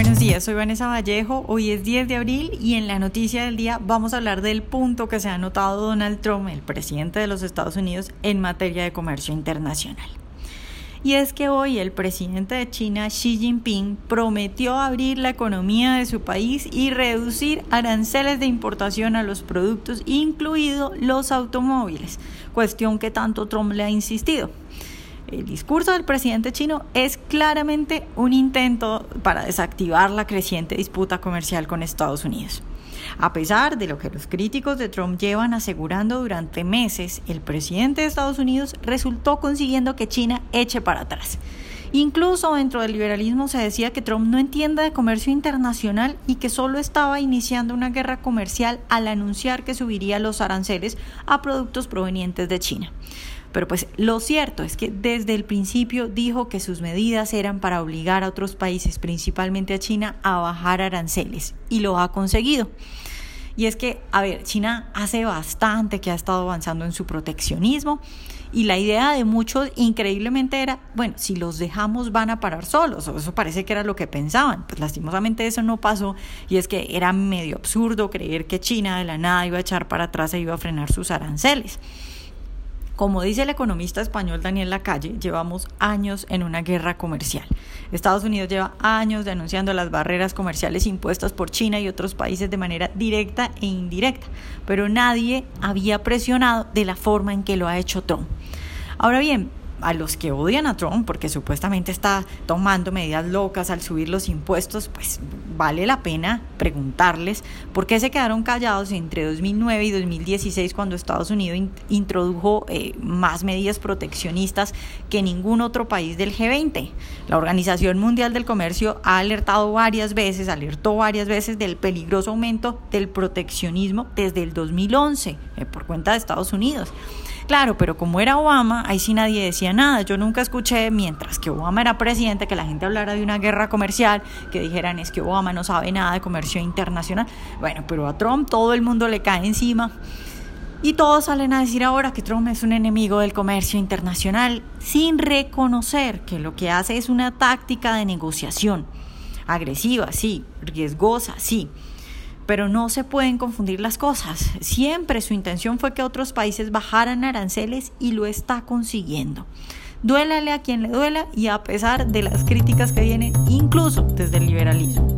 Buenos días, soy Vanessa Vallejo. Hoy es 10 de abril y en la noticia del día vamos a hablar del punto que se ha anotado Donald Trump, el presidente de los Estados Unidos, en materia de comercio internacional. Y es que hoy el presidente de China, Xi Jinping, prometió abrir la economía de su país y reducir aranceles de importación a los productos, incluidos los automóviles, cuestión que tanto Trump le ha insistido. El discurso del presidente chino es claramente un intento para desactivar la creciente disputa comercial con Estados Unidos. A pesar de lo que los críticos de Trump llevan asegurando durante meses, el presidente de Estados Unidos resultó consiguiendo que China eche para atrás. Incluso dentro del liberalismo se decía que Trump no entiende de comercio internacional y que solo estaba iniciando una guerra comercial al anunciar que subiría los aranceles a productos provenientes de China. Pero pues lo cierto es que desde el principio dijo que sus medidas eran para obligar a otros países, principalmente a China, a bajar aranceles y lo ha conseguido. Y es que, a ver, China hace bastante que ha estado avanzando en su proteccionismo y la idea de muchos increíblemente era, bueno, si los dejamos van a parar solos, o eso parece que era lo que pensaban. Pues lastimosamente eso no pasó y es que era medio absurdo creer que China de la nada iba a echar para atrás e iba a frenar sus aranceles. Como dice el economista español Daniel Lacalle, llevamos años en una guerra comercial. Estados Unidos lleva años denunciando las barreras comerciales impuestas por China y otros países de manera directa e indirecta, pero nadie había presionado de la forma en que lo ha hecho Trump. Ahora bien, a los que odian a Trump porque supuestamente está tomando medidas locas al subir los impuestos, pues vale la pena preguntarles por qué se quedaron callados entre 2009 y 2016 cuando Estados Unidos introdujo eh, más medidas proteccionistas que ningún otro país del G20. La Organización Mundial del Comercio ha alertado varias veces, alertó varias veces del peligroso aumento del proteccionismo desde el 2011 eh, por cuenta de Estados Unidos. Claro, pero como era Obama, ahí sí nadie decía nada. Yo nunca escuché, mientras que Obama era presidente, que la gente hablara de una guerra comercial, que dijeran es que Obama no sabe nada de comercio internacional. Bueno, pero a Trump todo el mundo le cae encima. Y todos salen a decir ahora que Trump es un enemigo del comercio internacional sin reconocer que lo que hace es una táctica de negociación. Agresiva, sí, riesgosa, sí, pero no se pueden confundir las cosas. Siempre su intención fue que otros países bajaran aranceles y lo está consiguiendo. Duélale a quien le duela y a pesar de las críticas que vienen incluso desde el liberalismo.